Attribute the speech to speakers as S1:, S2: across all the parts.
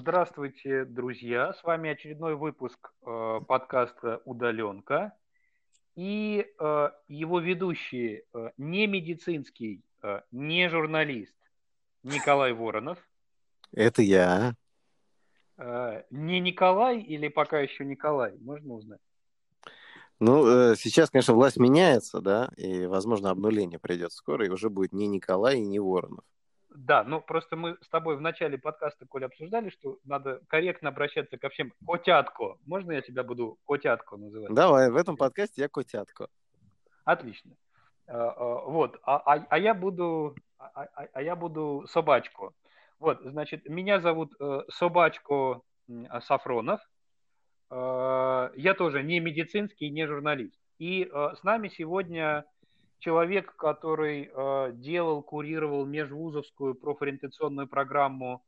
S1: Здравствуйте, друзья! С вами очередной выпуск э, подкаста «Удаленка». И э, его ведущий э, не медицинский, э, не журналист Николай Воронов.
S2: Это я.
S1: Э, не Николай или пока еще Николай? Можно узнать?
S2: Ну, э, сейчас, конечно, власть меняется, да, и, возможно, обнуление придет скоро, и уже будет не Николай и не Воронов.
S1: Да, ну просто мы с тобой в начале подкаста, Коля, обсуждали, что надо корректно обращаться ко всем. Котятко. Можно я тебя буду Котятко называть?
S2: Давай, в этом подкасте я Котятко.
S1: Отлично. А, а, вот, а, а, а я буду, а, а, а я буду Собачко. Вот, значит, меня зовут э, Собачко Сафронов. Э, я тоже не медицинский, не журналист. И э, с нами сегодня человек, который э, делал, курировал межвузовскую профориентационную программу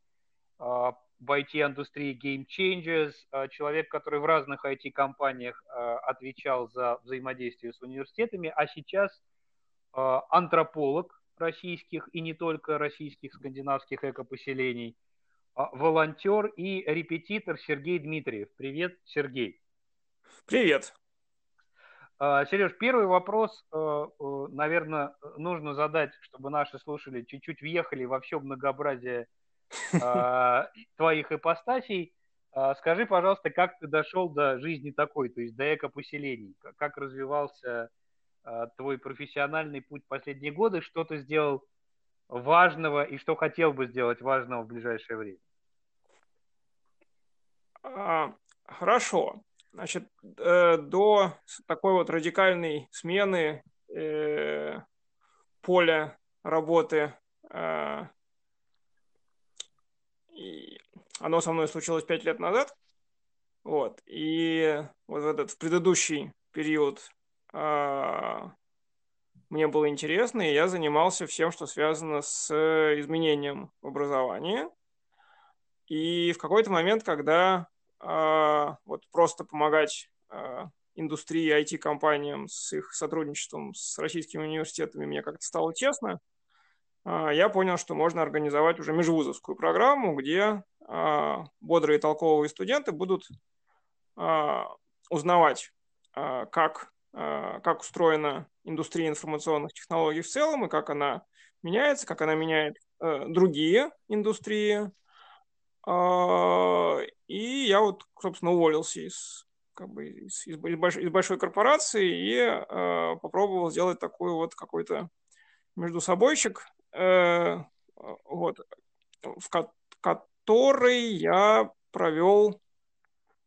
S1: э, в IT-индустрии Game Changers, э, человек, который в разных IT-компаниях э, отвечал за взаимодействие с университетами, а сейчас э, антрополог российских и не только российских скандинавских экопоселений, э, волонтер и репетитор Сергей Дмитриев. Привет, Сергей.
S3: Привет.
S1: А, Сереж, первый вопрос, э, э, наверное, нужно задать, чтобы наши слушатели чуть-чуть въехали во все многообразие а, твоих ипостасей. А, скажи, пожалуйста, как ты дошел до жизни такой, то есть до экопоселений? Как развивался твой профессиональный путь последние годы? Что ты сделал важного и что хотел бы сделать важного в ближайшее время?
S3: Хорошо. Значит, э, до такой вот радикальной смены э, поля работы э, и оно со мной случилось пять лет назад. Вот. И вот в этот в предыдущий период э, мне было интересно, и я занимался всем, что связано с изменением в образовании. И в какой-то момент, когда вот просто помогать а, индустрии, IT-компаниям с их сотрудничеством с российскими университетами мне как-то стало тесно, а, я понял, что можно организовать уже межвузовскую программу, где бодрые толковые студенты будут узнавать, как, как устроена индустрия информационных технологий в целом и как она меняется, как она меняет э, другие индустрии, а, и я вот, собственно, уволился из, как бы, из, из, большой, из большой корпорации и э, попробовал сделать такой вот какой-то между собойчик, э, вот, в ко- который я провел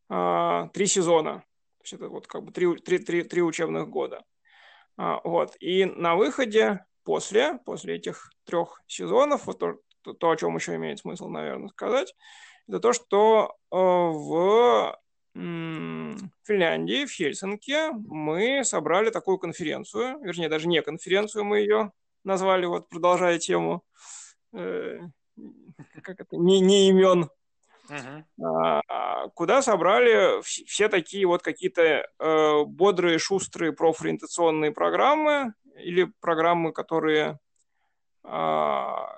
S3: э, три сезона. То есть это вот как бы три, три, три, три учебных года. А, вот. И на выходе после, после этих трех сезонов, вот то, то, то, о чем еще имеет смысл, наверное, сказать, это то, что э, в Финляндии, в Хельсинки, мы собрали такую конференцию, вернее, даже не конференцию мы ее назвали, вот продолжая тему, э, как это, не, не имен, uh-huh. а, куда собрали все такие вот какие-то э, бодрые, шустрые профориентационные программы или программы, которые а,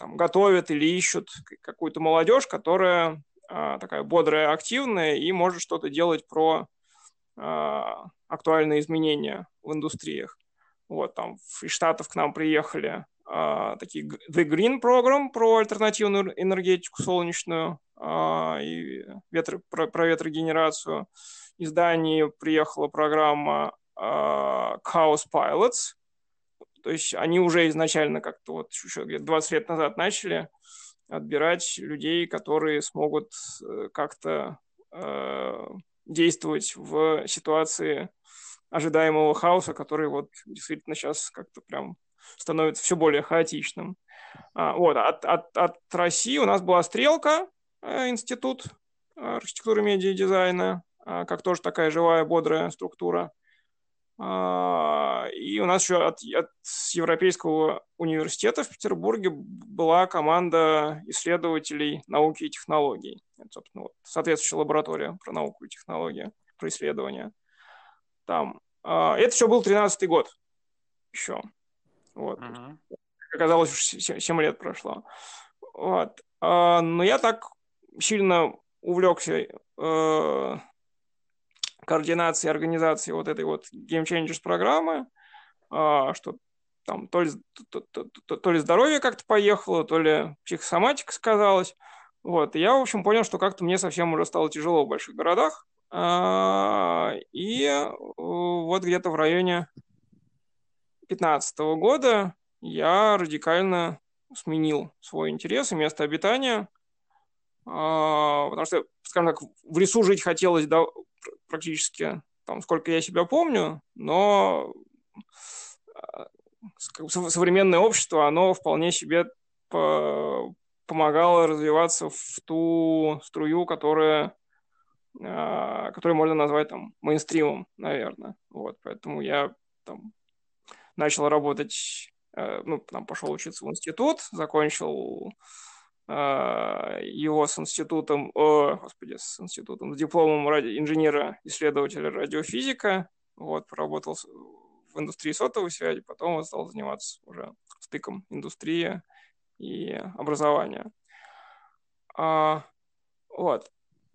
S3: там, готовят или ищут какую-то молодежь, которая а, такая бодрая, активная и может что-то делать про а, актуальные изменения в индустриях. Вот, там из Штатов к нам приехали а, такие The Green Program про альтернативную энергетику солнечную а, и ветр, про, про ветрогенерацию. Из Дании приехала программа а, Chaos Pilots, то есть они уже изначально как-то вот еще где-то 20 лет назад начали отбирать людей, которые смогут э, как-то э, действовать в ситуации ожидаемого хаоса, который вот действительно сейчас как-то прям становится все более хаотичным. А, вот, от, от, от России у нас была «Стрелка», э, институт архитектуры, медиа и дизайна, э, как тоже такая живая, бодрая структура. А, и у нас еще от, от Европейского университета в Петербурге была команда исследователей науки и технологий. Это, собственно, вот, соответствующая лаборатория про науку и технологии, про исследования. Там. А, это все был 13-й год еще. Вот. Uh-huh. Оказалось, уже 7, 7 лет прошло. Вот. А, но я так сильно увлекся координацией организации вот этой вот Game Changers программы, э, что там то ли, то, то, то, то ли здоровье как-то поехало, то ли психосоматика сказалась. Вот, и я, в общем, понял, что как-то мне совсем уже стало тяжело в больших городах. А, и э, вот где-то в районе 2015 года я радикально сменил свой интерес и место обитания, а, потому что, скажем так, в лесу жить хотелось практически, там, сколько я себя помню, но а, современное общество, оно вполне себе помогало развиваться в ту струю, которая, а, которую можно назвать там мейнстримом, наверное. Вот, поэтому я там начал работать, э, ну, там пошел учиться в институт, закончил его с институтом, о, господи, с институтом, с дипломом ради, инженера-исследователя радиофизика, вот, поработал в индустрии сотовой связи, потом стал заниматься уже стыком индустрии и образования. А, вот.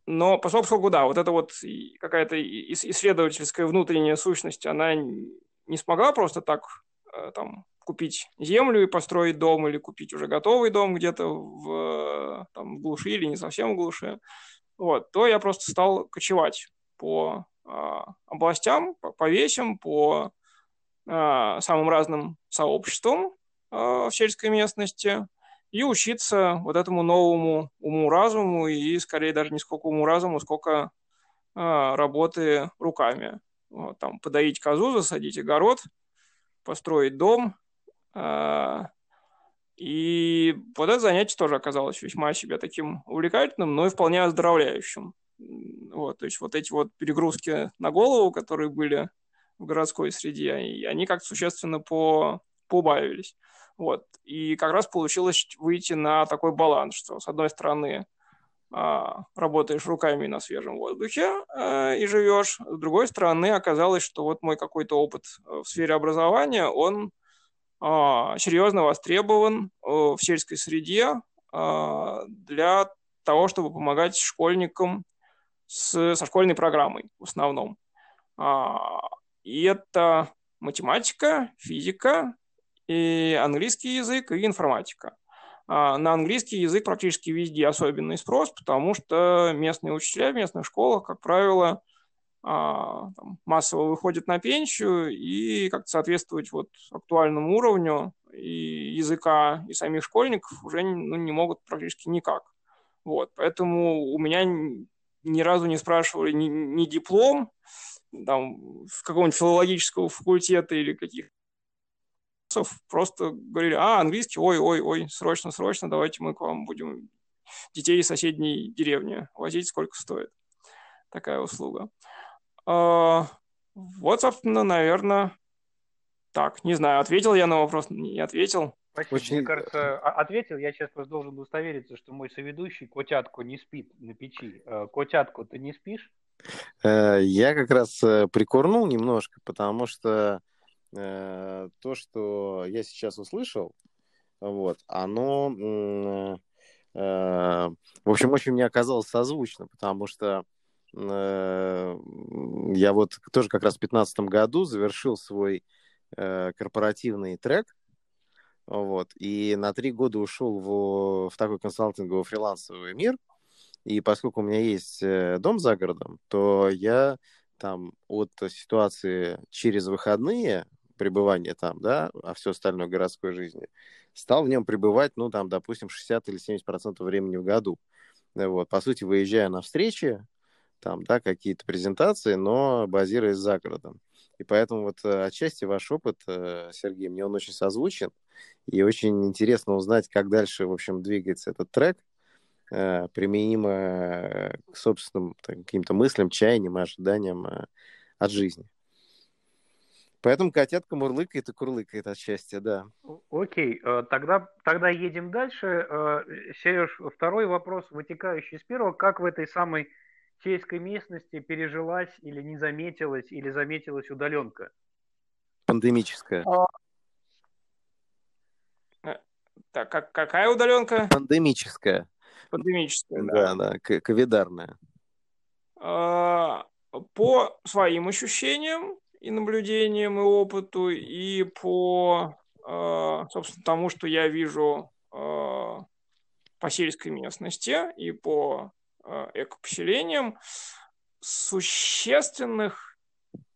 S3: Но поскольку, да, вот эта вот какая-то исследовательская внутренняя сущность, она не смогла просто так э, там купить землю и построить дом, или купить уже готовый дом где-то в, там, в глуши или не совсем в глуши, вот, то я просто стал кочевать по э, областям, по, по весям, по э, самым разным сообществам э, в сельской местности и учиться вот этому новому уму-разуму и скорее даже не сколько уму-разуму, сколько э, работы руками. Вот, там подоить козу, засадить огород, построить дом. Э, и вот это занятие тоже оказалось весьма себе таким увлекательным, но и вполне оздоровляющим. Вот, то есть вот эти вот перегрузки на голову, которые были в городской среде, они как-то существенно по, поубавились. Вот. И как раз получилось выйти на такой баланс, что с одной стороны а, работаешь руками на свежем воздухе э, и живешь. С другой стороны, оказалось, что вот мой какой-то опыт э, в сфере образования, он а, серьезно востребован э, в сельской среде а, для того, чтобы помогать школьникам с, со школьной программой в основном. И это математика, физика, и английский язык, и информатика. А на английский язык практически везде особенный спрос, потому что местные учителя в местных школах, как правило, а, там, массово выходят на пенсию и как-то соответствовать вот актуальному уровню и языка и самих школьников уже ну, не могут практически никак. Вот, поэтому у меня ни разу не спрашивали ни, ни диплом там, какого-нибудь филологического факультета или каких просто говорили, а, английский, ой, ой, ой, срочно, срочно, давайте мы к вам будем детей из соседней деревни возить, сколько стоит такая услуга. А, вот, собственно, наверное, так, не знаю, ответил я на вопрос, не ответил.
S1: Спасибо. Очень... Мне кажется, ответил. Я сейчас просто должен удостовериться, что мой соведущий котятку не спит на печи. Э, котятку ты не спишь?
S2: Э, я как раз э, прикурнул немножко, потому что э, то, что я сейчас услышал, вот, оно, э, э, в общем, очень мне оказалось созвучно, потому что э, я вот тоже как раз в 2015 году завершил свой э, корпоративный трек, вот, и на три года ушел в, в такой консалтинговый фрилансовый мир, и поскольку у меня есть э, дом за городом, то я там от ситуации через выходные пребывания там, да, а все остальное городской жизни, стал в нем пребывать, ну, там, допустим, 60 или 70 процентов времени в году. Вот, по сути, выезжая на встречи, там, да, какие-то презентации, но базируясь за городом. И поэтому вот э, отчасти ваш опыт, э, Сергей, мне он очень созвучен, и очень интересно узнать, как дальше, в общем, двигается этот трек, э, применимо к собственным каким-то мыслям, чаяниям ожиданиям от жизни. Поэтому котятка мурлыкает и курлыкает от счастья, да.
S1: Окей, тогда, тогда едем дальше. Сереж, второй вопрос, вытекающий из первого. Как в этой самой сельской местности пережилась или не заметилась, или заметилась удаленка?
S2: Пандемическая. А...
S3: Э, так, как, какая удаленка?
S2: Пандемическая.
S3: Пандемическая,
S2: да. Да, да, ковидарная.
S3: А, по своим ощущениям и наблюдениям, и опыту, и по, а, собственно, тому, что я вижу а, по сельской местности и по экопоселениям, существенных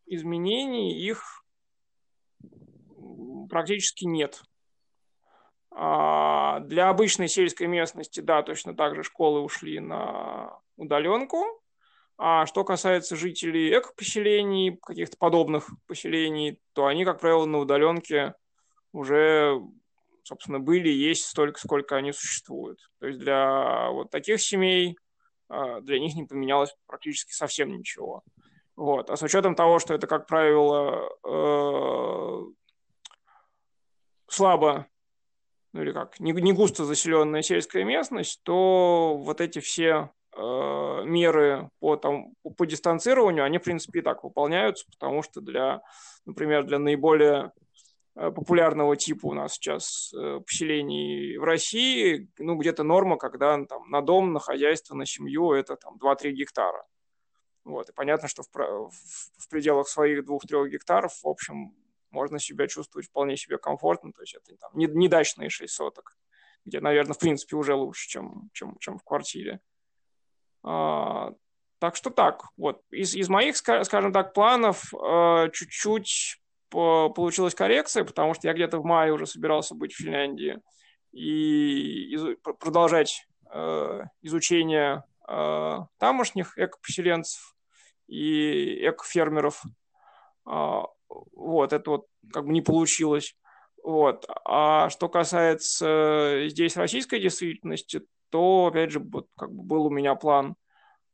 S3: изменений их практически нет. Для обычной сельской местности, да, точно так же школы ушли на удаленку, а что касается жителей эко-поселений, каких-то подобных поселений, то они, как правило, на удаленке уже, собственно, были, есть столько, сколько они существуют. То есть для вот таких семей, а, для них не поменялось практически совсем ничего. Вот. А с учетом того, что это, как правило, э, слабо ну или как, не, не густо заселенная сельская местность, то вот эти все Э, меры по, там, по дистанцированию, они, в принципе, и так выполняются, потому что для, например, для наиболее популярного типа у нас сейчас э, поселений в России, ну, где-то норма, когда там, на дом, на хозяйство, на семью это там 2-3 гектара. Вот. И понятно, что в, в, в пределах своих 2-3 гектаров, в общем, можно себя чувствовать вполне себе комфортно, то есть это там, не, не дачные 6 соток, где, наверное, в принципе уже лучше, чем, чем, чем в квартире. А, так что так, вот. Из, из моих, скажем так, планов э, чуть-чуть получилась коррекция, потому что я где-то в мае уже собирался быть в Финляндии и продолжать э, изучение э, тамошних экопоселенцев и экофермеров. А, вот, это вот как бы не получилось. Вот. А что касается здесь российской действительности, то, опять же, вот, как бы был у меня план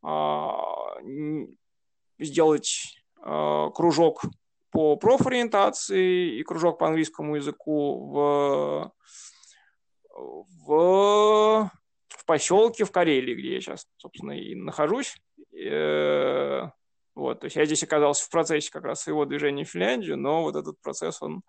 S3: а, сделать а, кружок по профориентации и кружок по английскому языку в, в, в поселке в Карелии, где я сейчас, собственно, и нахожусь. Э, вот, то есть я здесь оказался в процессе как раз своего движения в Финляндию, но вот этот процесс, он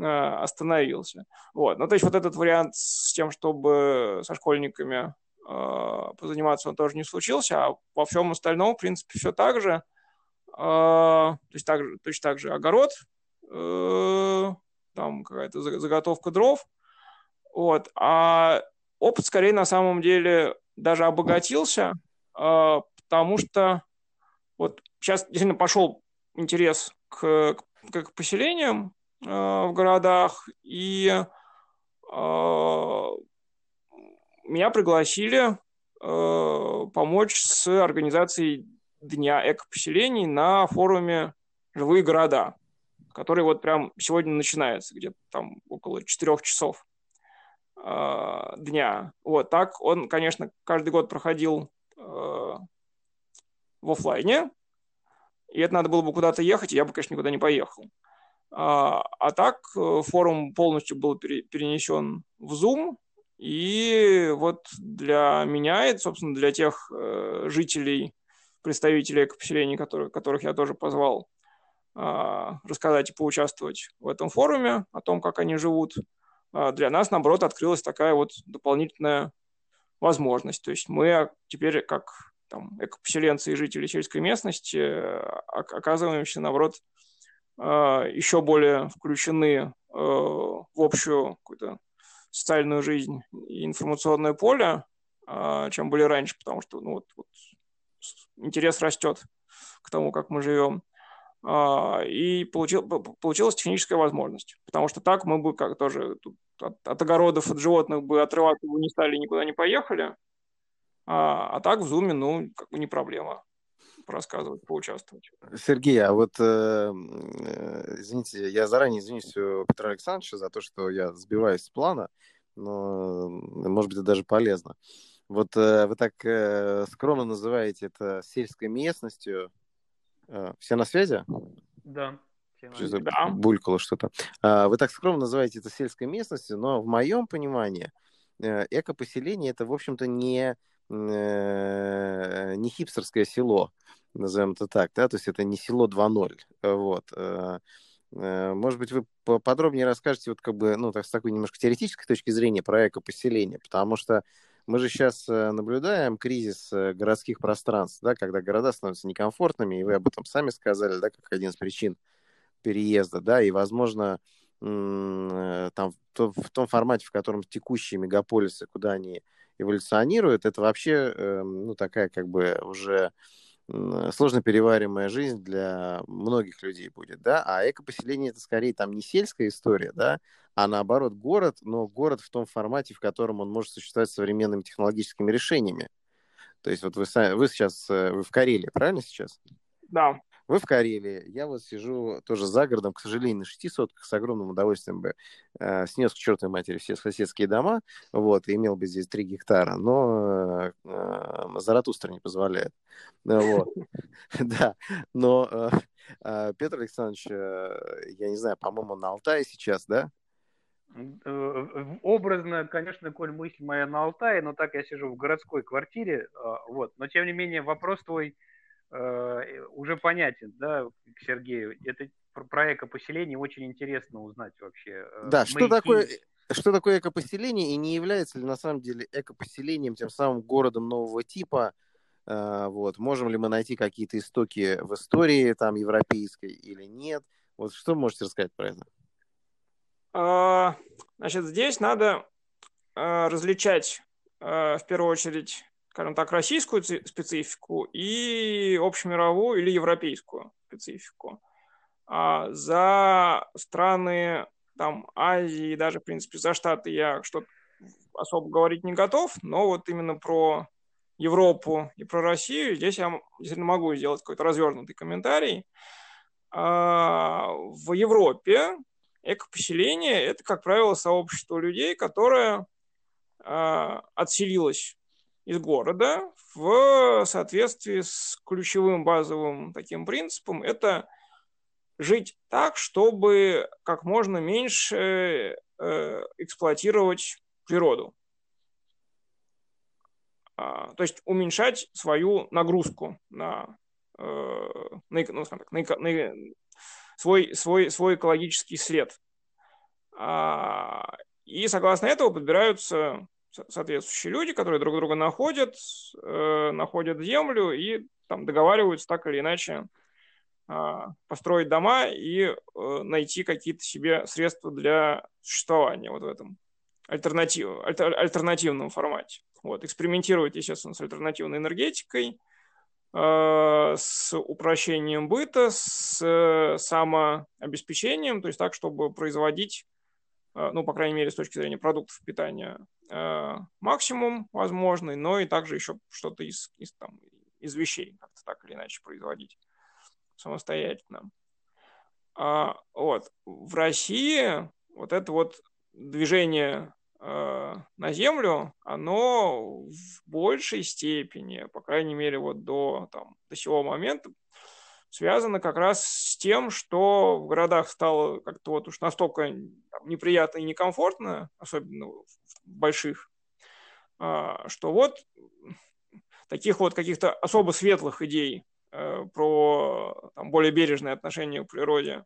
S3: Э, остановился. Вот. Ну, то есть вот этот вариант с тем, чтобы со школьниками э, позаниматься, он тоже не случился, а во всем остальном, в принципе, все так же. Э, то есть так, точно так же огород, э, там какая-то заготовка дров. Вот. А опыт скорее на самом деле даже обогатился, э, потому что вот сейчас действительно пошел интерес к, к, к поселениям, Э, в городах, и э, меня пригласили помочь с организацией Дня экопоселений на форуме «Живые города», который вот прям сегодня начинается, где-то там около четырех часов дня. Вот так он, конечно, каждый год проходил в офлайне, и это надо было бы куда-то ехать, и я бы, конечно, никуда не поехал. А, а так э, форум полностью был перенесен в Zoom, и вот для меня, и, собственно, для тех э, жителей, представителей экопоселений, которых, которых я тоже позвал а, рассказать и поучаствовать в этом форуме, о том, как они живут, а, для нас, наоборот, открылась такая вот дополнительная возможность. То есть мы теперь, как там, экопоселенцы и жители сельской местности, оказываемся, наоборот, а, еще более включены в общую какую-то социальную жизнь и информационное поле, а, чем были раньше, потому что ну, вот, вот, интерес растет к тому, как мы живем. А, и получил, получилась техническая возможность, потому что так мы бы как тоже от, от огородов, от животных бы отрываться бы не стали, никуда не поехали, а, а так в зуме, ну, как бы не проблема рассказывать, поучаствовать.
S2: Сергей, а вот, э, э, извините, я заранее извинюсь у Петра Александровича за то, что я сбиваюсь с плана, но, может быть, это даже полезно. Вот э, вы так э, скромно называете это сельской местностью. Э, все на связи?
S1: Да.
S2: Что-то да. булькало что-то. А, вы так скромно называете это сельской местностью, но в моем понимании э, экопоселение это, в общем-то, не, э, не хипстерское село назовем это так, да, то есть это не село 2.0, вот. Э, э, может быть, вы подробнее расскажете вот как бы, ну, так, с такой немножко теоретической точки зрения про экопоселение, потому что Мы же сейчас наблюдаем кризис городских пространств, да, когда города становятся некомфортными, и вы об этом сами сказали, да, как один из причин переезда, да, и, возможно, там в том формате, в котором текущие мегаполисы, куда они эволюционируют, это вообще, эм, ну, такая как бы уже сложно перевариваемая жизнь для многих людей будет, да, а экопоселение это скорее там не сельская история, да, а наоборот город, но город в том формате, в котором он может существовать современными технологическими решениями. То есть вот вы, вы сейчас, э, вы в Карелии, правильно сейчас?
S3: Да.
S2: Вы в Карелии, я вот сижу тоже за городом, к сожалению, на шести сотках, с огромным удовольствием бы э, снес к чертовой матери все соседские дома, вот, и имел бы здесь три гектара, но э, э, Заратустра не позволяет. Вот. Да, но э, э, Петр Александрович, э, я не знаю, по-моему, на Алтае сейчас, да?
S1: Образно, конечно, Коль, мысль моя на Алтае, но так я сижу в городской квартире, вот. Но, тем не менее, вопрос твой Э, уже понятен, да, к Сергею. Это про экопоселение очень интересно узнать вообще.
S2: Э, да, что такое, что такое экопоселение и не является ли на самом деле экопоселением тем самым городом нового типа? Э, вот. Можем ли мы найти какие-то истоки в истории там европейской или нет? Вот что можете рассказать про это?
S3: А, значит, здесь надо различать в первую очередь скажем так, российскую специфику и общемировую или европейскую специфику. А за страны там, Азии, даже, в принципе, за Штаты я что-то особо говорить не готов, но вот именно про Европу и про Россию здесь я действительно могу сделать какой-то развернутый комментарий. А в Европе экопоселение – это, как правило, сообщество людей, которое а, отселилось из города в соответствии с ключевым базовым таким принципом. Это жить так, чтобы как можно меньше э, эксплуатировать природу. А, то есть уменьшать свою нагрузку на, э, на, ну, так, на, на свой, свой, свой экологический след. А, и согласно этого подбираются соответствующие люди, которые друг друга находят, э, находят землю и там договариваются так или иначе э, построить дома и э, найти какие-то себе средства для существования вот в этом альтернатив, альтер, альтернативном формате. Вот, экспериментировать, естественно, с альтернативной энергетикой, э, с упрощением быта, с э, самообеспечением, то есть так, чтобы производить ну, по крайней мере, с точки зрения продуктов питания, э, максимум возможный, но и также еще что-то из, из, там, из вещей как-то так или иначе производить самостоятельно. А, вот. В России вот это вот движение э, на Землю, оно в большей степени, по крайней мере, вот до, там, до сего момента, связано как раз с тем, что в городах стало как-то вот уж настолько неприятно и некомфортно, особенно в больших, а, что вот таких вот каких-то особо светлых идей э, про там, более бережное отношение к природе,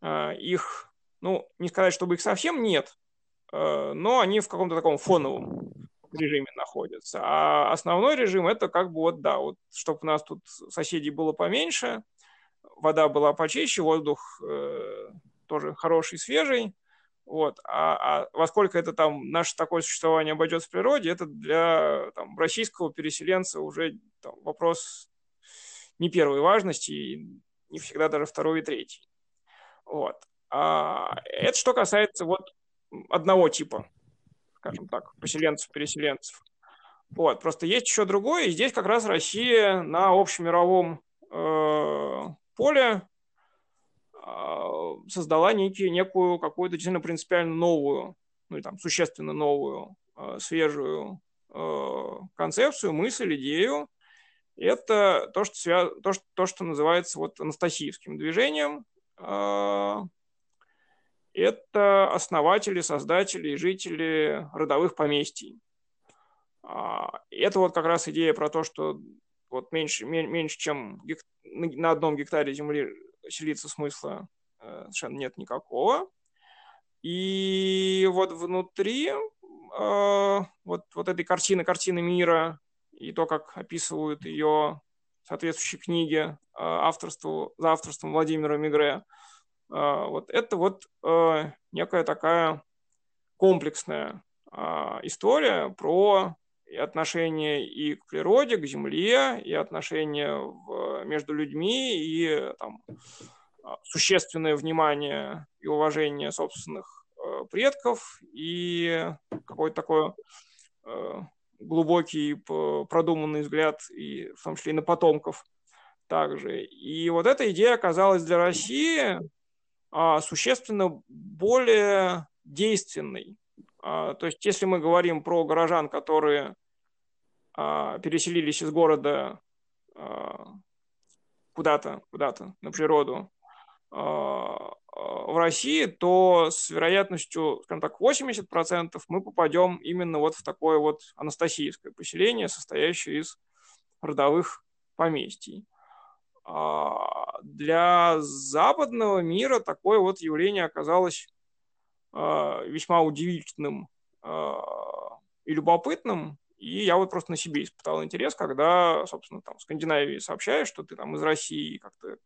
S3: а, их, ну, не сказать, чтобы их совсем нет, э, но они в каком-то таком фоновом режиме находятся. А основной режим это как бы вот, да, вот, чтобы у нас тут соседей было поменьше, вода была почище, воздух э, тоже хороший, свежий. Вот. А, а во сколько это там наше такое существование обойдется в природе, это для там, российского переселенца уже там, вопрос не первой важности, и не всегда даже второй и третий. Вот. А это что касается вот одного типа скажем так, поселенцев-переселенцев. Вот, просто есть еще другое, и здесь как раз Россия на общемировом э, поле э, создала некий, некую какую-то действительно принципиально новую, ну и там существенно новую, э, свежую э, концепцию, мысль, идею. Это то, что, связ... то, что, то, что называется вот анастасиевским движением, э, это основатели, создатели и жители родовых поместий. А, это вот как раз идея про то, что вот меньше, меньше чем на одном гектаре земли селиться смысла э, совершенно нет никакого. И вот внутри э, вот, вот этой картины, картины мира и то, как описывают ее соответствующие книги э, авторству, за авторством Владимира Мигре, вот это вот э, некая такая комплексная э, история про и отношения и к природе, к земле, и отношения между людьми, и там, а, существенное внимание и уважение собственных предков, и какой-то такой глубокий продуманный взгляд, и в том числе и на потомков также. И вот эта идея оказалась для России а, существенно более действенной, а, то есть, если мы говорим про горожан, которые а, переселились из города а, куда-то, куда-то на природу в России, то с вероятностью, скажем так, 80% мы попадем именно вот в такое вот анастасийское поселение, состоящее из родовых поместий. Для западного мира такое вот явление оказалось Э, весьма удивительным э, и любопытным. И я вот просто на себе испытал интерес, когда, собственно, там в Скандинавии сообщаешь, что ты там из России как-то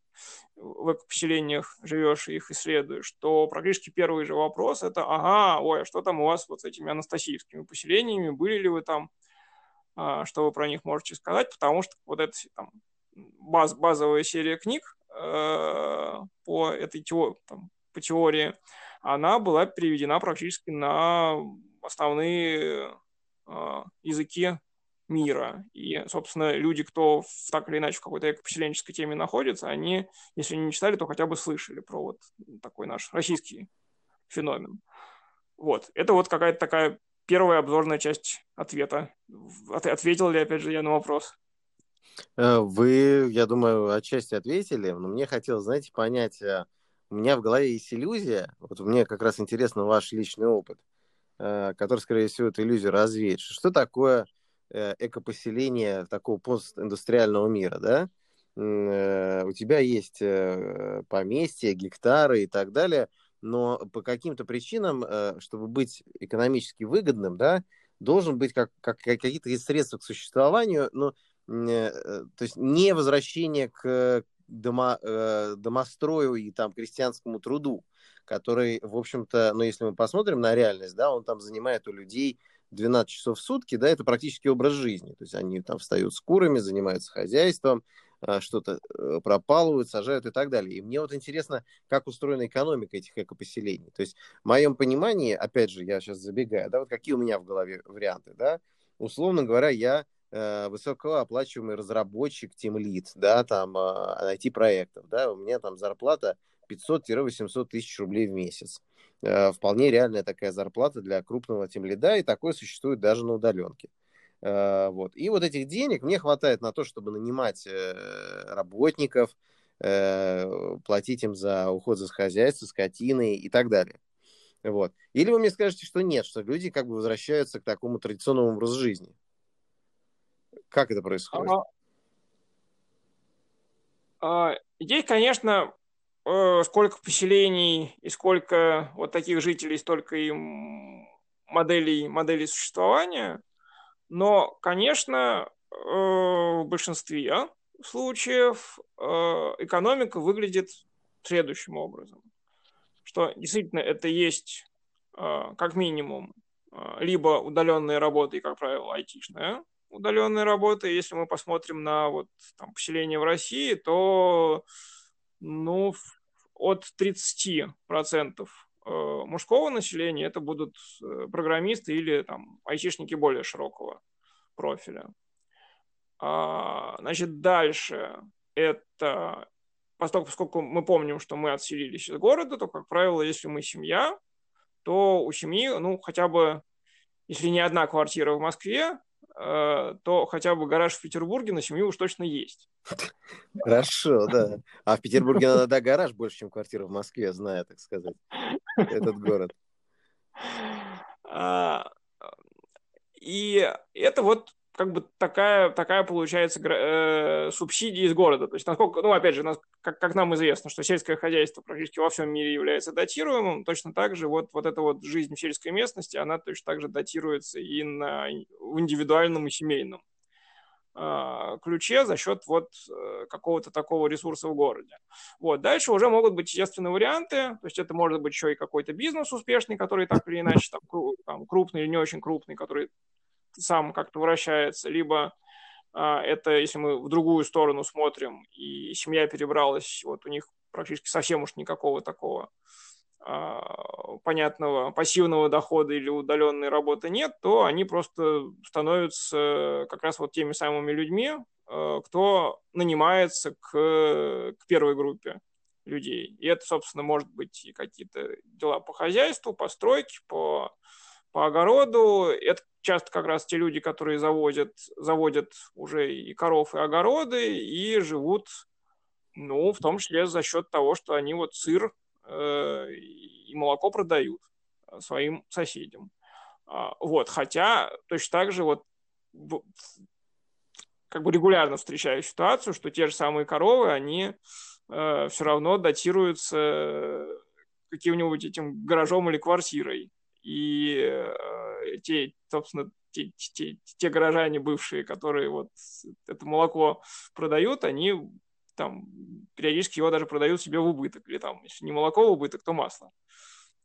S3: в поселениях живешь и их исследуешь, то практически первый же вопрос это, ага, ой, а что там у вас вот с этими анастасийскими поселениями, были ли вы там, а, что вы про них можете сказать, потому что вот эта там, баз, базовая серия книг э, по этой теории, там, по теории она была переведена практически на основные э, языки мира. И, собственно, люди, кто в, так или иначе в какой-то экопоселенческой теме находится, они, если не читали, то хотя бы слышали про вот такой наш российский феномен. Вот. Это вот какая-то такая первая обзорная часть ответа. От, ответил ли, опять же, я на вопрос?
S2: Э, вы, я думаю, отчасти ответили, но мне хотелось, знаете, понять, э, у меня в голове есть иллюзия, вот мне как раз интересно ваш личный опыт, э, который, скорее всего, эту иллюзию развеет. Что такое экопоселение такого постиндустриального мира, да? У тебя есть поместья, гектары и так далее, но по каким-то причинам, чтобы быть экономически выгодным, да, должен быть как, как, какие-то средства к существованию, но то есть не возвращение к домо, э, домострою и там крестьянскому труду, который, в общем-то, ну, если мы посмотрим на реальность, да, он там занимает у людей 12 часов в сутки, да, это практически образ жизни. То есть они там встают с курами, занимаются хозяйством, э, что-то э, пропалывают, сажают и так далее. И мне вот интересно, как устроена экономика этих экопоселений. То есть в моем понимании, опять же, я сейчас забегаю, да, вот какие у меня в голове варианты, да, условно говоря, я Э, высокооплачиваемый разработчик, тимлит, да, там, IT-проектов, а, да, у меня там зарплата 500-800 тысяч рублей в месяц. Э, вполне реальная такая зарплата для крупного тимлида, и такое существует даже на удаленке. Э, вот. И вот этих денег мне хватает на то, чтобы нанимать работников, платить им за уход за хозяйством, скотиной и так далее. Вот. Или вы мне скажете, что нет, что люди как бы возвращаются к такому традиционному образу жизни. Как это происходит?
S3: А, здесь, конечно, э, сколько поселений и сколько вот таких жителей, столько и моделей, моделей существования. Но, конечно, э, в большинстве случаев э, экономика выглядит следующим образом. Что действительно это есть как минимум либо удаленные работы, как правило, айтишная, удаленной работы. Если мы посмотрим на вот там поселение в России, то ну, от 30% э, мужского населения это будут э, программисты или там айтишники более широкого профиля. А, значит, дальше это поскольку, поскольку мы помним, что мы отселились из города, то, как правило, если мы семья, то у семьи, ну, хотя бы, если не одна квартира в Москве, то хотя бы гараж в Петербурге на семью уж точно есть.
S2: Хорошо, да. А в Петербурге надо да, гараж больше, чем квартира в Москве, зная, так сказать, этот город.
S3: А, и это вот как бы такая, такая получается э, субсидия из города. То есть, насколько, ну, опять же, нас, как, как нам известно, что сельское хозяйство практически во всем мире является датируемым, точно так же вот, вот эта вот жизнь в сельской местности, она точно так же датируется и на, индивидуальном и семейном э, ключе за счет вот э, какого-то такого ресурса в городе. Вот. Дальше уже могут быть естественные варианты, то есть это может быть еще и какой-то бизнес успешный, который так или иначе там, там, крупный или не очень крупный, который сам как-то вращается, либо а, это, если мы в другую сторону смотрим, и семья перебралась, вот у них практически совсем уж никакого такого а, понятного пассивного дохода или удаленной работы нет, то они просто становятся как раз вот теми самыми людьми, а, кто нанимается к, к первой группе людей. И это, собственно, может быть и какие-то дела по хозяйству, по стройке, по, по огороду. Это часто как раз те люди, которые заводят, заводят уже и коров, и огороды, и живут, ну, в том числе за счет того, что они вот сыр э, и молоко продают своим соседям. А, вот, хотя точно так же вот как бы регулярно встречаю ситуацию, что те же самые коровы, они э, все равно датируются каким-нибудь этим гаражом или квартирой. И э, те, собственно, те, те, те горожане бывшие, которые вот это молоко продают, они там периодически его даже продают себе в убыток. Или там, если не молоко в убыток, то масло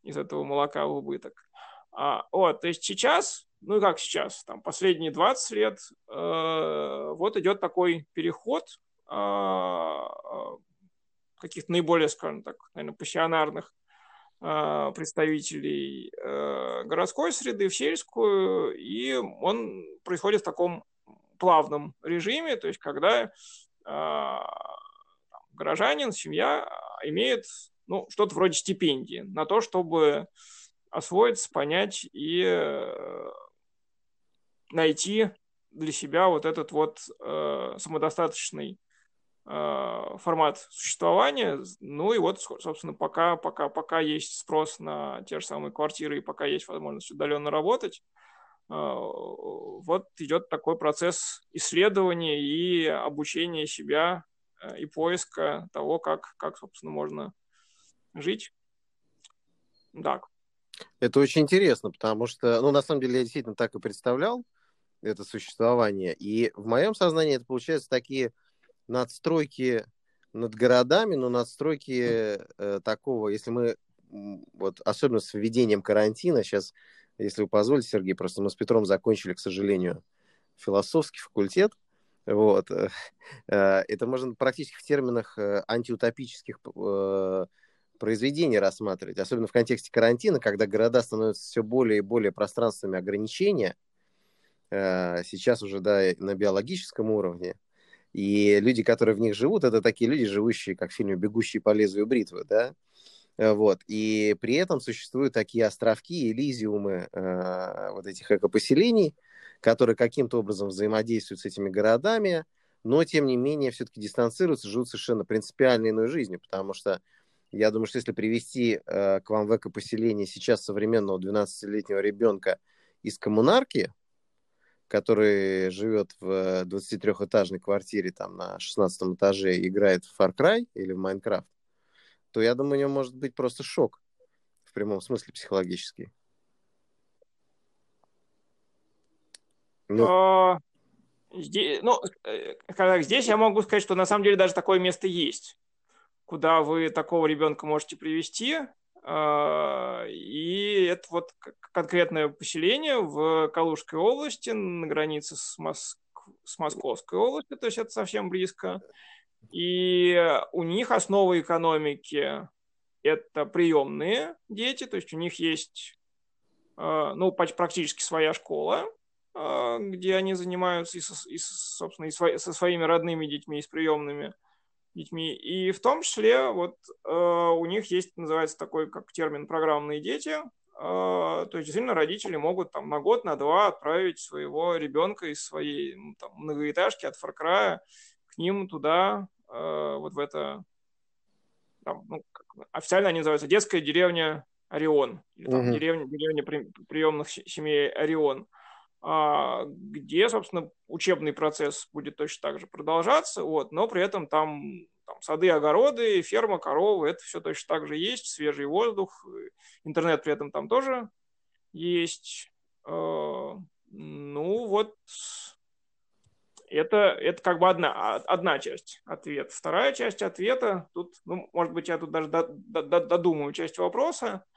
S3: из этого молока в убыток. А, вот, то есть сейчас, ну как сейчас, там последние 20 лет, э, вот идет такой переход э, каких-то наиболее, скажем так, наверное, пассионарных представителей э, городской среды в сельскую, и он происходит в таком плавном режиме, то есть когда а, горожанин, семья имеет ну, что-то вроде стипендии на то, чтобы освоиться, понять и э, найти для себя вот этот вот э, самодостаточный формат существования. Ну и вот, собственно, пока, пока, пока есть спрос на те же самые квартиры и пока есть возможность удаленно работать, э, вот идет такой процесс исследования и обучения себя э, и поиска того, как, как собственно, можно жить. Так.
S2: Это очень интересно, потому что, ну, на самом деле, я действительно так и представлял это существование. И в моем сознании это получается такие надстройки над городами, но надстройки э, такого, если мы, вот особенно с введением карантина, сейчас, если вы позволите, Сергей, просто мы с Петром закончили, к сожалению, философский факультет, вот, э, э, это можно практически в терминах э, антиутопических э, произведений рассматривать, особенно в контексте карантина, когда города становятся все более и более пространствами ограничения, э, сейчас уже да, на биологическом уровне, и люди, которые в них живут, это такие люди, живущие, как в фильме «Бегущие по лезвию бритвы», да, э, вот. И при этом существуют такие островки, элизиумы э, вот этих экопоселений, которые каким-то образом взаимодействуют с этими городами, но, тем не менее, все-таки дистанцируются, живут совершенно принципиально иной жизнью, потому что я думаю, что если привести э, к вам в экопоселение сейчас современного 12-летнего ребенка из коммунарки, который живет в 23-этажной квартире там на 16 этаже и играет в Far Cry или в Minecraft, то я думаю, у него может быть просто шок в прямом смысле психологический.
S3: Ну, а, здесь, ну, э, здесь я могу сказать, что на самом деле даже такое место есть, куда вы такого ребенка можете привести, и это вот конкретное поселение в Калужской области на границе с, Моск... с Московской областью, то есть это совсем близко. И у них основа экономики – это приемные дети, то есть у них есть а, ну, практически своя школа, а, где они занимаются и, со, и собственно, и со своими родными детьми, и с приемными – детьми. И в том числе вот э, у них есть, называется такой как термин программные дети. Э, то есть действительно родители могут там на год, на два отправить своего ребенка из своей ну, там, многоэтажки от Фаркрая к ним туда, э, вот в это, там, ну, как, официально они называются детская деревня Орион, или там угу. деревня, деревня при, приемных семей Орион. а, где, собственно, учебный процесс будет точно так же продолжаться, вот, но при этом там, там сады, огороды, ферма, коровы, это все точно так же есть, свежий воздух, интернет при этом там тоже есть. А, ну, вот это, это как бы одна, одна часть ответа. Вторая часть ответа, тут, ну, может быть, я тут даже додумаю часть вопроса, а,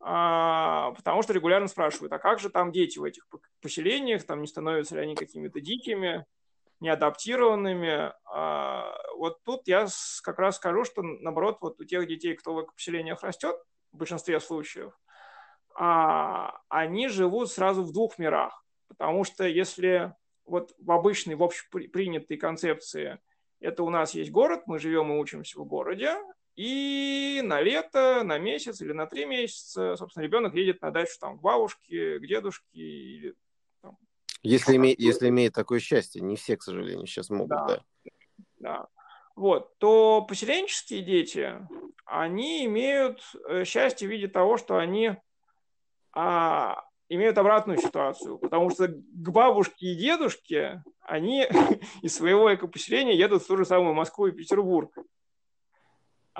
S3: потому что регулярно спрашивают, а как же там дети в этих поселениях, там не становятся ли они какими-то дикими, неадаптированными. А, вот тут я как раз скажу, что наоборот, вот у тех детей, кто в поселениях растет, в большинстве случаев, а, они живут сразу в двух мирах. Потому что если вот в обычной, в общепринятой концепции это у нас есть город, мы живем и учимся в городе, и на лето, на месяц или на три месяца, собственно, ребенок едет на дачу там, к бабушке, к дедушке или
S2: там, если, име, если имеет такое счастье, не все, к сожалению, сейчас могут, да.
S3: да. да. Вот, то поселенческие дети, они имеют э, счастье в виде того, что они а, имеют обратную ситуацию, потому что к бабушке и дедушке они из своего экопоселения едут в ту же самую Москву и Петербург.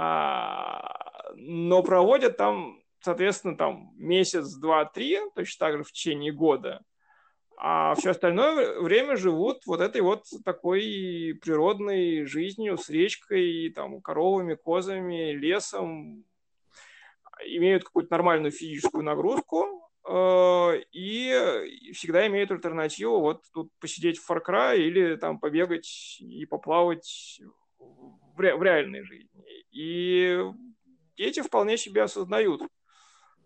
S3: А, но проводят там, соответственно, там месяц, два, три, точно так же в течение года. А все остальное время живут вот этой вот такой природной жизнью с речкой, там, коровами, козами, лесом, имеют какую-то нормальную физическую нагрузку, Э, и всегда имеют альтернативу вот тут посидеть в Far Cry или там побегать и поплавать в, ре- в реальной жизни. И дети вполне себе осознают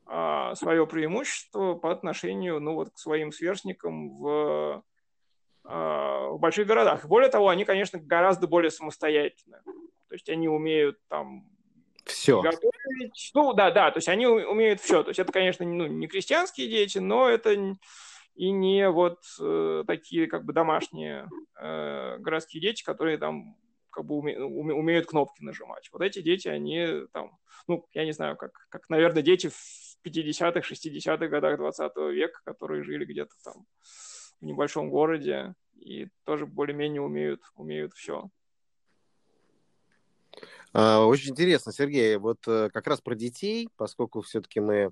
S3: а, свое преимущество по отношению ну, вот, к своим сверстникам в, а, в больших городах. Более того, они, конечно, гораздо более самостоятельны. То есть они умеют там
S2: все.
S3: Готовить. Ну, да, да, то есть они умеют все. То есть это, конечно, ну, не крестьянские дети, но это и не вот э, такие как бы домашние э, городские дети, которые там как бы уме, уме, умеют кнопки нажимать. Вот эти дети, они там, ну, я не знаю, как, как наверное, дети в 50-х, 60-х годах 20 века, которые жили где-то там в небольшом городе и тоже более-менее умеют, умеют все.
S2: А, очень интересно, Сергей, вот э, как раз про детей, поскольку все-таки мы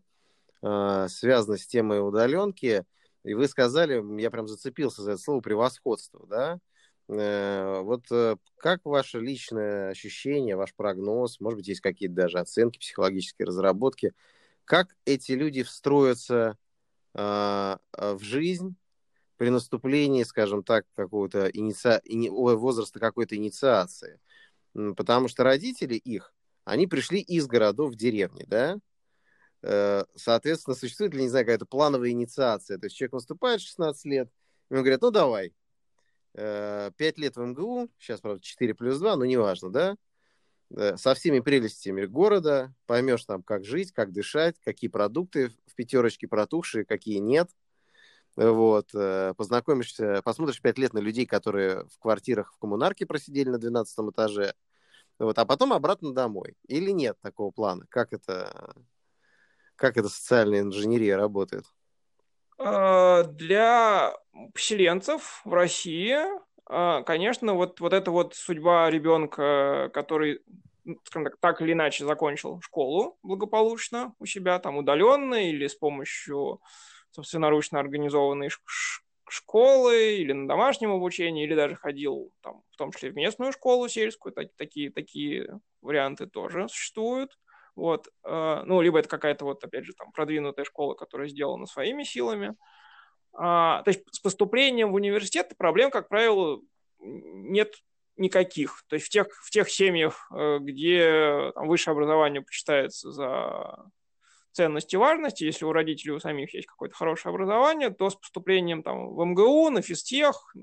S2: а, связаны с темой удаленки, и вы сказали, я прям зацепился за это слово превосходство, да? Э, вот э, как ваше личное ощущение, ваш прогноз, может быть, есть какие-то даже оценки, психологические разработки, как эти люди встроятся а, в жизнь при наступлении, скажем так, какого-то иници... возраста какой-то инициации? потому что родители их, они пришли из городов в деревни, да, э, соответственно, существует ли, не знаю, какая-то плановая инициация, то есть человек наступает 16 лет, и он говорит, ну давай, 5 э, лет в МГУ, сейчас, правда, 4 плюс 2, но неважно, да, э, со всеми прелестями города, поймешь там, как жить, как дышать, какие продукты в пятерочке протухшие, какие нет – вот, э, познакомишься, посмотришь пять лет на людей, которые в квартирах в коммунарке просидели на 12 этаже, вот, а потом обратно домой. Или нет такого плана? Как это, как это социальная инженерия работает?
S3: А, для поселенцев в России, а, конечно, вот, вот эта вот судьба ребенка, который скажем так, так или иначе закончил школу благополучно у себя, там удаленно или с помощью собственноручно организованные школы или на домашнем обучении, или даже ходил там, в том числе в местную школу сельскую, так, такие, такие варианты тоже существуют. Вот, э, ну, либо это какая-то вот, опять же, там, продвинутая школа, которая сделана своими силами. А, то есть с поступлением в университет проблем, как правило, нет никаких. То есть в тех, в тех семьях, э, где там, высшее образование почитается за ценности и важности. Если у родителей у самих есть какое-то хорошее образование, то с поступлением там, в МГУ, на физтех,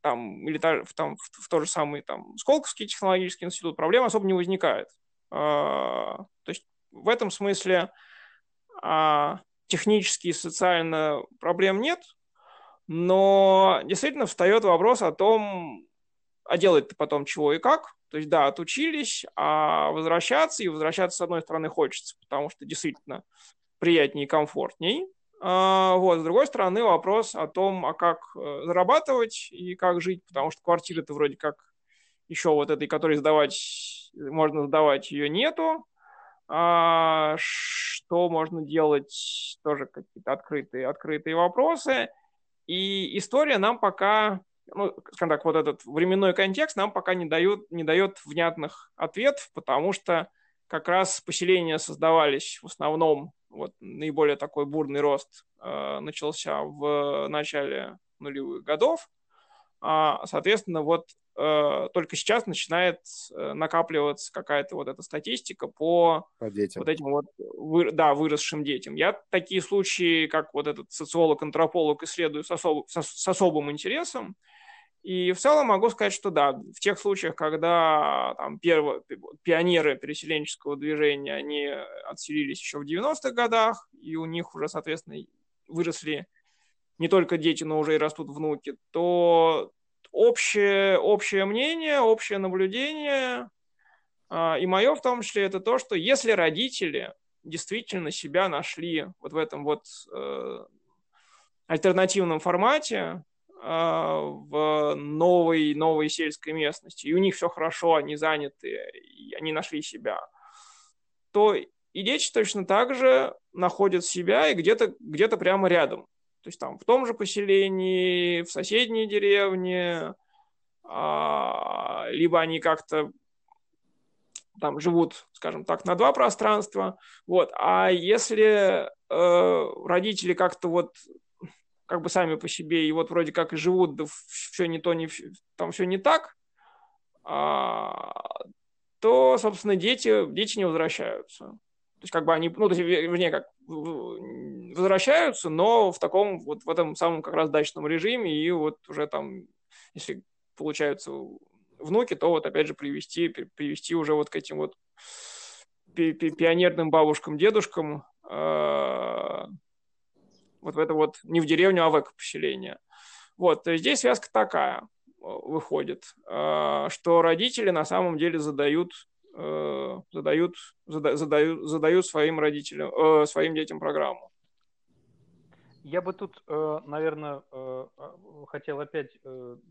S3: там, или там, в, в тот же самый там, Сколковский технологический институт проблем особо не возникает. А, то есть в этом смысле а, технически и социально проблем нет, но действительно встает вопрос о том, а делать-то потом чего и как. То есть, да, отучились, а возвращаться, и возвращаться, с одной стороны, хочется, потому что действительно приятнее и комфортней. А, вот. С другой стороны, вопрос о том, а как э, зарабатывать и как жить, потому что квартиры-то вроде как еще вот этой, которой сдавать, можно сдавать, ее нету. А, что можно делать, тоже какие-то открытые, открытые вопросы. И история нам пока, ну, скажем так, вот этот временной контекст нам пока не дает, не дает внятных ответов, потому что как раз поселения создавались в основном, вот наиболее такой бурный рост э, начался в начале нулевых годов. А, соответственно, вот э, только сейчас начинает э, накапливаться какая-то вот эта статистика по,
S2: по детям.
S3: вот этим вот вы, да, выросшим детям. Я такие случаи, как вот этот социолог-антрополог, исследую с, особ, с, с особым интересом. И в целом могу сказать, что да, в тех случаях, когда там, первые пионеры переселенческого движения, они отселились еще в 90-х годах, и у них уже, соответственно, выросли не только дети, но уже и растут внуки, то общее, общее мнение, общее наблюдение, а, и мое в том числе, это то, что если родители действительно себя нашли вот в этом вот э, альтернативном формате, а, в новой, новой сельской местности, и у них все хорошо, они заняты, и они нашли себя, то и дети точно так же находят себя и где-то где прямо рядом. То есть там в том же поселении, в соседней деревне, а, либо они как-то там живут, скажем так, на два пространства. Вот. А если э, родители как-то вот как бы сами по себе, и вот вроде как и живут, да все не то, не, там все не так, а, то, собственно, дети, дети не возвращаются. То есть, как бы они, ну, то есть, вернее, как возвращаются, но в таком, вот в этом самом как раз дачном режиме, и вот уже там, если получаются внуки, то вот опять же привести, привести уже вот к этим вот пионерным бабушкам, дедушкам, а, вот в это вот не в деревню, а в эко-поселение. Вот, то есть здесь связка такая э, выходит, э, что родители на самом деле задают э, задают, задают, задают своим родителям, своим детям программу.
S1: Я бы тут, наверное, хотел опять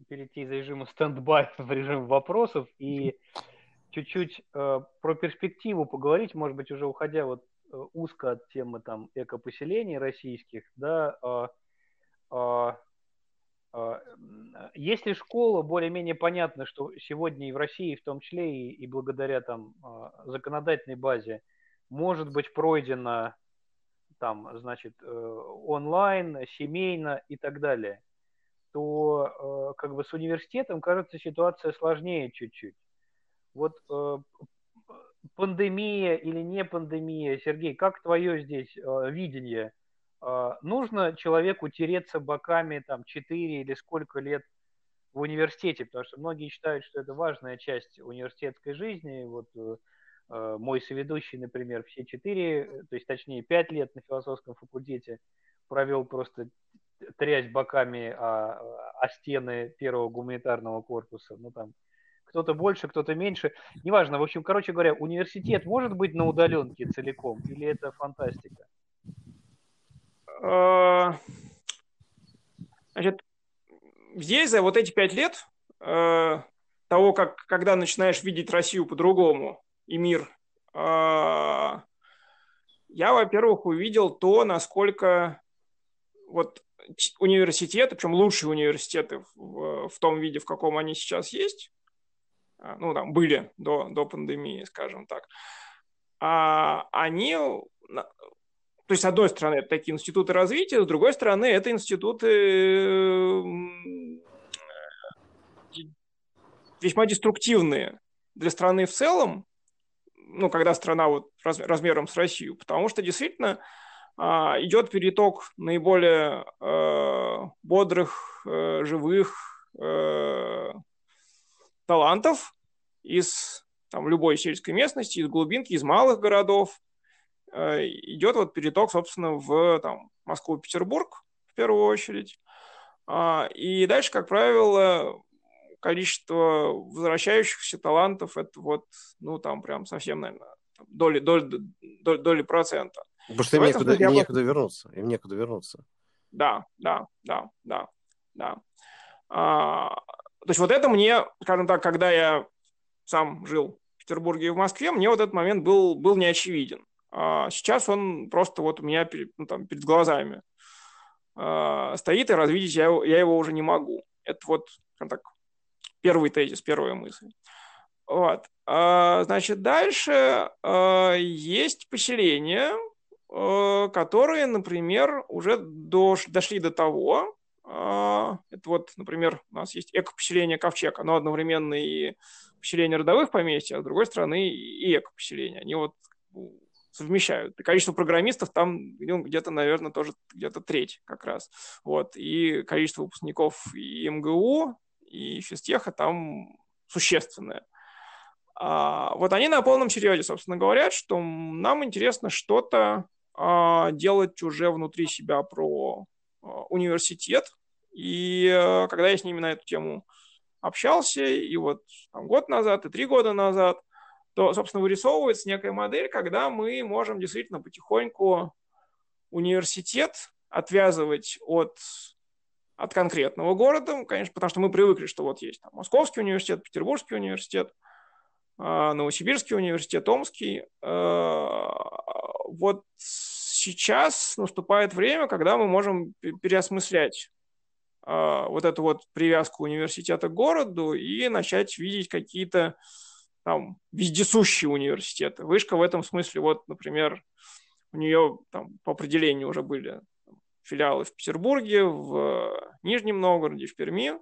S1: перейти из режима стендбай в режим вопросов и чуть-чуть про перспективу поговорить, может быть, уже уходя вот Э, узко от темы там экопоселений российских, да, а, а, если школа более-менее понятно, что сегодня и в России, в том числе и, и благодаря там а, законодательной базе, может быть пройдена там, значит, э, онлайн, семейно и так далее, то э, как бы с университетом, кажется, ситуация сложнее чуть-чуть. Вот пандемия или не пандемия, Сергей, как твое здесь э, видение? Э, нужно человеку тереться боками там 4 или сколько лет в университете, потому что многие считают, что это важная часть университетской жизни. Вот э, э мой соведущий, например, все 4, то есть точнее 5 лет на философском факультете провел просто трясь боками о, о стены первого гуманитарного корпуса. Ну там кто-то больше, кто-то меньше. Неважно. В общем, короче говоря, университет может быть на удаленке целиком или это фантастика?
S3: А, значит, здесь за вот эти пять лет э, того, как, когда начинаешь видеть Россию по-другому и мир, э, я, во-первых, увидел то, насколько вот университеты, причем лучшие университеты в, в том виде, в каком они сейчас есть, ну, там, были до, до пандемии, скажем так, а они, то есть, с одной стороны, это такие институты развития, с другой стороны, это институты весьма деструктивные для страны в целом, ну, когда страна вот размером с Россию, потому что действительно а, идет переток наиболее э, бодрых, э, живых, э, талантов из там, любой сельской местности, из глубинки, из малых городов. Э, идет вот переток, собственно, в там, Москву, Петербург в первую очередь. А, и дальше, как правило, количество возвращающихся талантов это вот, ну, там прям совсем, наверное, доли, доли, доли, доли процента.
S2: Потому что им некуда, им некуда вернуться. Им некуда вернуться.
S3: Да, да, да, да, да. А, то есть вот это мне, скажем так, когда я сам жил в Петербурге и в Москве, мне вот этот момент был, был неочевиден. А сейчас он просто вот у меня перед, ну, там, перед глазами а, стоит, и развидеть я, я его уже не могу. Это вот, так, первый тезис, первая мысль. Вот. А, значит, дальше есть поселения, которые, например, уже дош, дошли до того, это вот, например, у нас есть эко-поселение Ковчег, оно одновременно и поселение родовых поместьй, а с другой стороны и эко-поселение. Они вот совмещают. И количество программистов там ну, где-то, наверное, тоже где-то треть как раз. Вот. И количество выпускников и МГУ, и физтеха там существенное. А, вот они на полном серьезе, собственно, говорят, что нам интересно что-то а, делать уже внутри себя про а, университет. И а, когда я с ними на эту тему общался, и вот там, год назад, и три года назад, то, собственно, вырисовывается некая модель, когда мы можем действительно потихоньку университет отвязывать от, от конкретного города, конечно, потому что мы привыкли, что вот есть там, Московский университет, Петербургский университет, а, Новосибирский университет, Омский. А, вот сейчас наступает время, когда мы можем переосмыслять а, вот эту вот привязку университета к городу и начать видеть какие-то там вездесущие университеты. Вышка в этом смысле, вот, например, у нее там по определению уже были филиалы в Петербурге, в Нижнем Новгороде, в Перми.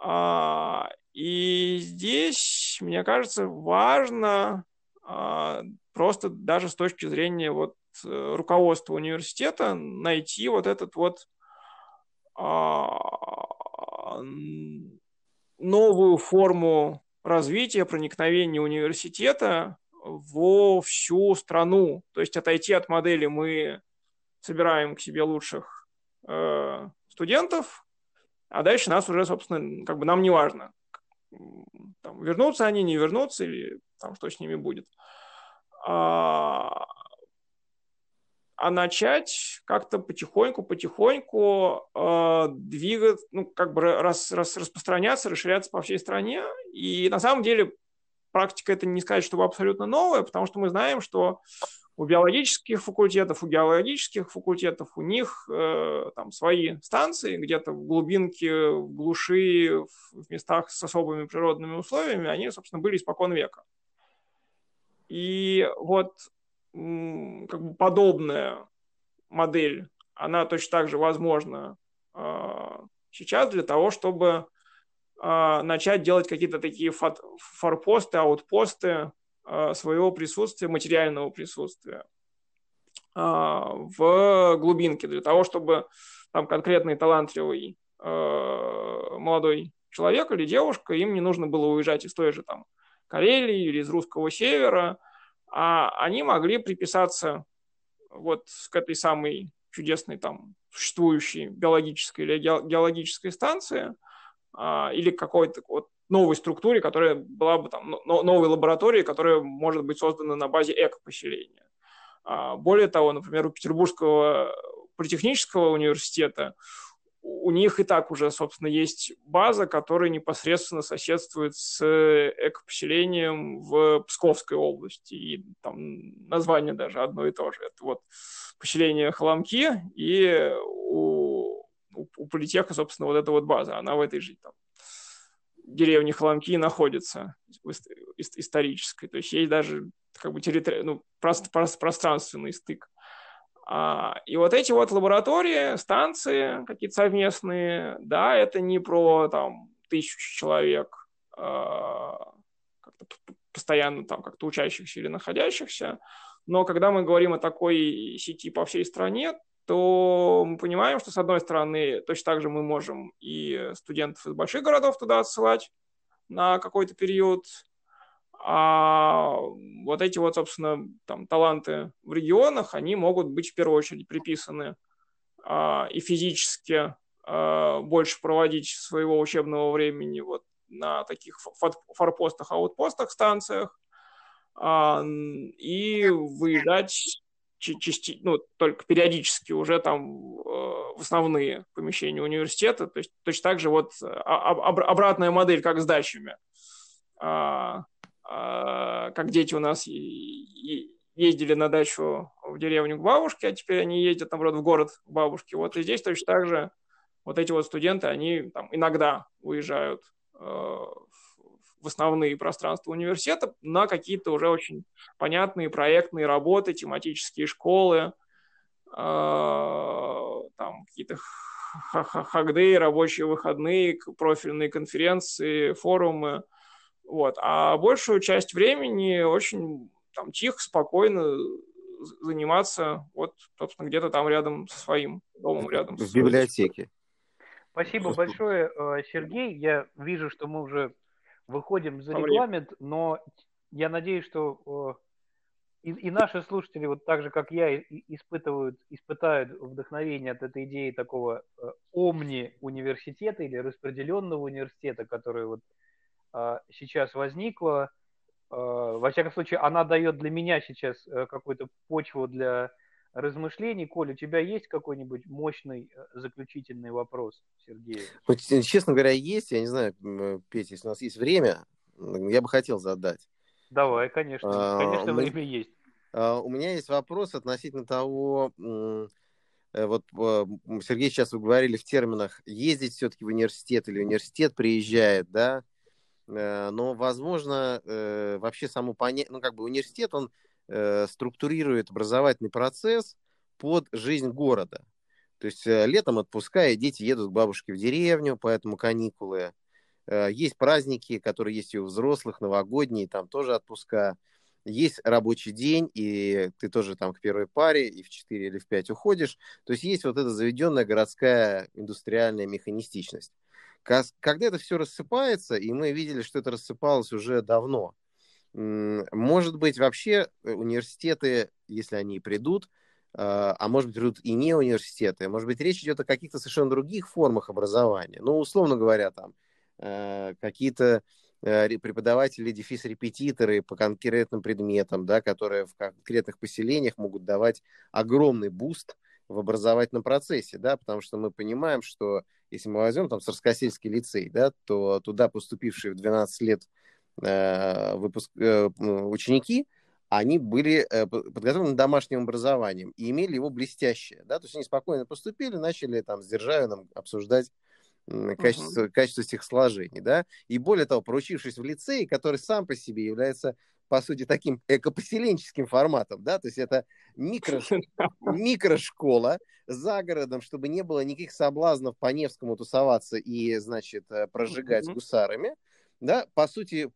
S3: А, и здесь, мне кажется, важно а, просто даже с точки зрения вот э, руководства университета найти вот этот вот а, новую форму развития, проникновения университета во всю страну. То есть отойти от модели мы собираем к себе лучших э, студентов, а дальше нас уже, собственно, как бы нам не важно, там, вернутся они, не вернутся, или там, что с ними будет. А, а начать как-то потихоньку, потихоньку э, двигать, ну, как бы рас, рас, распространяться, расширяться по всей стране. И на самом деле практика это не сказать, чтобы абсолютно новая, потому что мы знаем, что у биологических факультетов, у геологических факультетов, у них э, там свои станции где-то в глубинке, в глуши, в местах с особыми природными условиями, они, собственно, были испокон века. И вот как бы подобная модель, она точно так же возможна а, сейчас для того, чтобы начать делать какие-то такие форпосты, аутпосты а, своего присутствия, материального присутствия в глубинке, для того, чтобы там конкретный талантливый молодой человек или девушка, им не нужно было уезжать из той же там Карелии или из русского севера, а они могли приписаться вот к этой самой чудесной там существующей биологической или геологической станции а, или какой-то вот новой структуре, которая была бы там новой лабораторией, которая может быть создана на базе эко-поселения. А, более того, например, у Петербургского политехнического университета у них и так уже, собственно, есть база, которая непосредственно соседствует с экопоселением в Псковской области. И там название даже одно и то же. Это вот поселение Холомки, и у, у, у политеха, собственно, вот эта вот база. Она в этой же там, деревне Холомки находится исторической. То есть есть даже как бы территори... ну, пространственный стык. А, и вот эти вот лаборатории, станции какие-то совместные, да, это не про там тысячу человек, а, постоянно там как-то учащихся или находящихся, но когда мы говорим о такой сети по всей стране, то мы понимаем, что с одной стороны точно так же мы можем и студентов из больших городов туда отсылать на какой-то период, а вот эти вот, собственно, там, таланты в регионах, они могут быть в первую очередь приписаны а, и физически а, больше проводить своего учебного времени вот на таких форпостах, аутпостах, станциях, а, и выезжать части, ну, только периодически уже там в основные помещения университета. То есть точно так же вот обратная модель, как с дачами. А, а, как дети у нас ездили на дачу в деревню к бабушке, а теперь они ездят, наоборот, в город к бабушке. Вот и здесь точно так же вот эти вот студенты, они там иногда уезжают э, в основные пространства университета на какие-то уже очень понятные проектные работы, тематические школы, э, там какие-то хагдеи, рабочие выходные, профильные конференции, форумы. Вот. А большую часть времени очень там тихо, спокойно заниматься вот, собственно, где-то там рядом со своим домом, рядом.
S2: В библиотеке.
S1: Спасибо большое, э, Сергей. Я вижу, что мы уже выходим за регламент, но я надеюсь, что э, и, и наши слушатели, вот так же, как я, испытывают, испытают вдохновение от этой идеи такого э, омни университета или распределенного университета, который вот сейчас возникла. Во всяком случае, она дает для меня сейчас какую-то почву для размышлений. Коль, у тебя есть какой-нибудь мощный э, заключительный вопрос, Сергей?
S2: Вот, честно говоря, есть. Я не знаю, Петя, если у нас есть время, я бы хотел задать.
S1: Давай, конечно. А, конечно, мы, время есть.
S2: А, у меня есть вопрос относительно того, э, вот Сергей, сейчас вы говорили в терминах ездить все-таки в университет или университет приезжает, да, но, возможно, вообще само понятие, ну, как бы университет, он Э, структурирует образовательный процесс под жизнь города. То есть э, летом отпуска, и дети едут к бабушке в деревню, поэтому каникулы. Э, есть праздники, которые есть и у взрослых, новогодние, там тоже отпуска. Есть рабочий день, и ты тоже там к первой паре, и в 4 или в 5 уходишь. То есть есть вот эта заведенная городская индустриальная механистичность. Когда это все рассыпается, и мы видели, что это рассыпалось уже давно, может быть, вообще э, университеты, если они придут, а, а может быть, придут и не университеты, может быть, речь идет о каких-то совершенно других формах образования. Ну, условно говоря, там э, какие-то э, преподаватели, дефис-репетиторы по конкретным предметам, да, которые в конкретных поселениях могут давать огромный boost в образовательном процессе, да, потому что мы понимаем, что если мы возьмем там Царскосельский лицей, да, то туда поступившие в 12 лет выпуск, э, ученики, они были э, подготовлены домашним образованием и имели его блестящее. Да? То есть они спокойно поступили, начали там с Державиным обсуждать качество, uh-huh. качество стихосложений. Да? И более того, проучившись в лицее, который сам по себе является по сути, таким экопоселенческим форматом, да, то есть это микро, микрошкола за городом, чтобы не было никаких соблазнов по Невскому тусоваться и, значит, прожигать uh-huh. гусарами, да, по сути,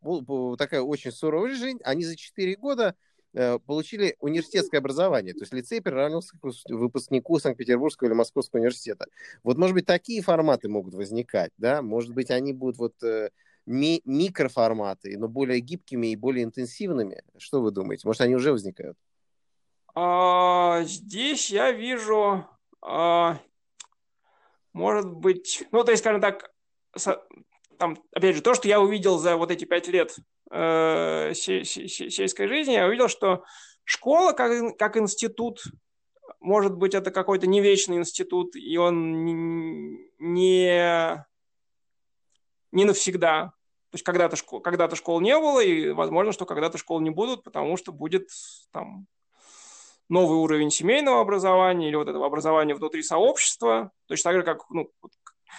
S2: такая очень суровая жизнь, они за 4 года э, получили университетское образование, то есть лицей приравнивался к выпускнику Санкт-Петербургского или Московского университета. Вот, может быть, такие форматы могут возникать, да, может быть, они будут вот э, ми- микроформаты, но более гибкими и более интенсивными. Что вы думаете? Может, они уже возникают?
S3: А, здесь я вижу, а, может быть, ну, то есть, скажем так, там, опять же, то, что я увидел за вот эти пять лет э, сельской жизни, я увидел, что школа как, как институт, может быть, это какой-то не вечный институт, и он не, не навсегда. То есть когда-то школ, когда-то школ не было, и возможно, что когда-то школ не будут, потому что будет там новый уровень семейного образования или вот этого образования внутри сообщества, точно так же, как ну,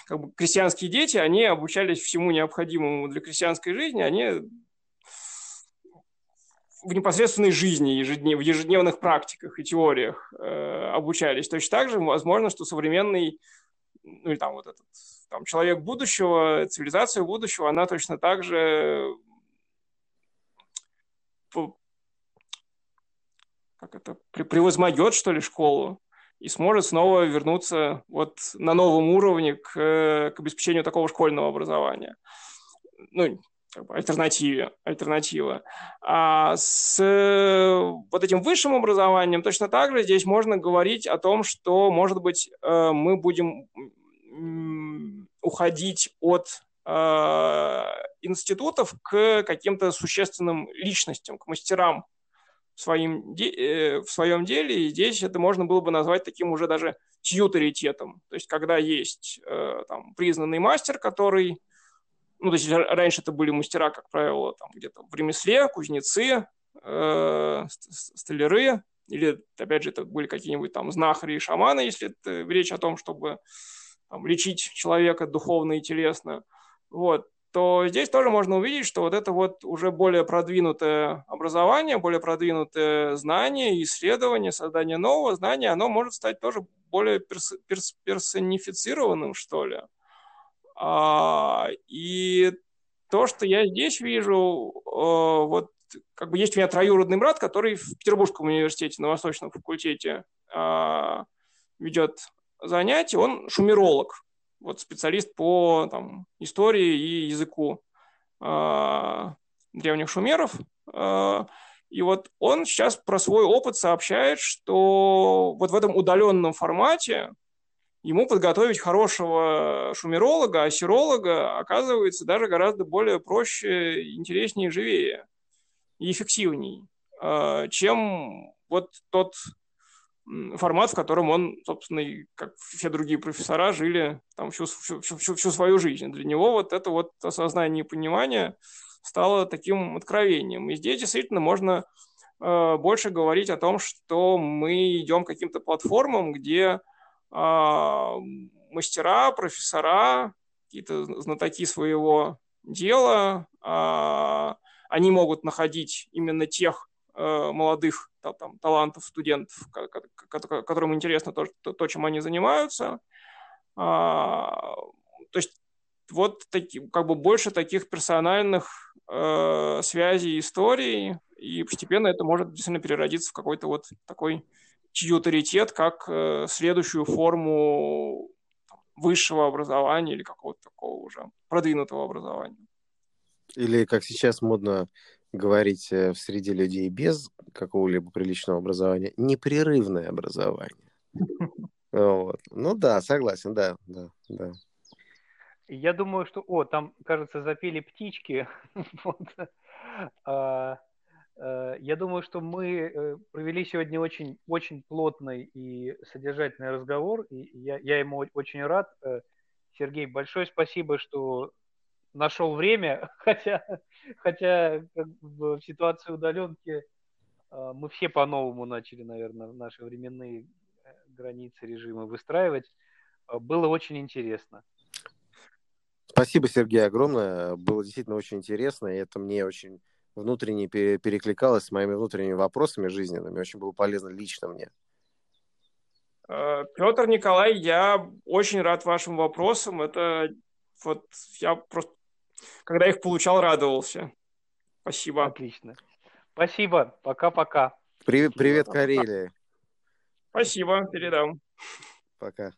S3: как бы крестьянские дети, они обучались всему необходимому для крестьянской жизни, они в непосредственной жизни, в ежедневных практиках и теориях э, обучались. Точно так же возможно, что современный, ну или там вот этот там, человек будущего, цивилизация будущего, она точно так же как это, превозмогет, что ли, школу и сможет снова вернуться вот на новом уровне к, к обеспечению такого школьного образования. Ну, как бы альтернативе, альтернатива. А с вот этим высшим образованием точно так же здесь можно говорить о том, что, может быть, э, мы будем уходить от э, институтов к каким-то существенным личностям, к мастерам своим, в своем деле, и здесь это можно было бы назвать таким уже даже тьюторитетом. То есть, когда есть там, признанный мастер, который ну, то есть раньше это были мастера, как правило, там где-то в ремесле, кузнецы, э, столяры, или, опять же, это были какие-нибудь там знахари и шаманы, если это речь о том, чтобы там, лечить человека духовно и телесно, вот, то здесь тоже можно увидеть, что вот это вот уже более продвинутое образование, более продвинутое знание, исследование, создание нового знания, оно может стать тоже более перс- перс- персонифицированным, что ли. А, и то, что я здесь вижу, э, вот как бы есть у меня троюродный брат, который в Петербургском университете на Восточном факультете а, ведет занятия, он шумеролог, вот специалист по там, истории и языку э, древних шумеров. Э, и вот он сейчас про свой опыт сообщает, что вот в этом удаленном формате ему подготовить хорошего шумеролога, ассиролога оказывается даже гораздо более проще, интереснее, живее и эффективней, а, чем вот тот формат, в котором он, собственно, и как все другие профессора жили там всю, всю, всю, всю свою жизнь. Для него вот это вот осознание и понимание стало таким откровением. И здесь действительно можно э, больше говорить о том, что мы идем к каким-то платформам, где а, мастера, профессора, какие-то знатоки своего дела, а, они могут находить именно тех э, молодых там, талантов студентов, которым интересно то, то, чем они занимаются. А, то есть вот таки, как бы больше таких персональных э, связей, историй, и постепенно это может действительно переродиться в какой-то вот такой чьюторитет как э, следующую форму высшего образования или какого-то такого уже продвинутого образования.
S2: Или, как сейчас модно говорить э, в среде людей без какого-либо приличного образования, непрерывное образование. Вот. Ну да, согласен, да, да, да.
S1: Я думаю, что... О, там, кажется, запели птички. вот. а, Э, я думаю, что мы э, провели сегодня очень, очень плотный и содержательный разговор, и я, я ему очень рад. Сергей, большое спасибо, что нашел время, хотя, хотя в ситуации удаленки мы все по-новому начали, наверное, наши временные границы режима выстраивать. Было очень интересно.
S2: Спасибо, Сергей, огромное. Было действительно очень интересно, и это мне очень внутренне перекликалось с моими внутренними вопросами жизненными. Очень было полезно лично мне.
S3: Э, Петр Николай, я очень рад вашим вопросам. Это вот я просто, когда их получал, радовался. Спасибо.
S1: Отлично. Спасибо. Пока-пока.
S2: Привет, привет Карелии.
S3: Спасибо, передам.
S2: Пока.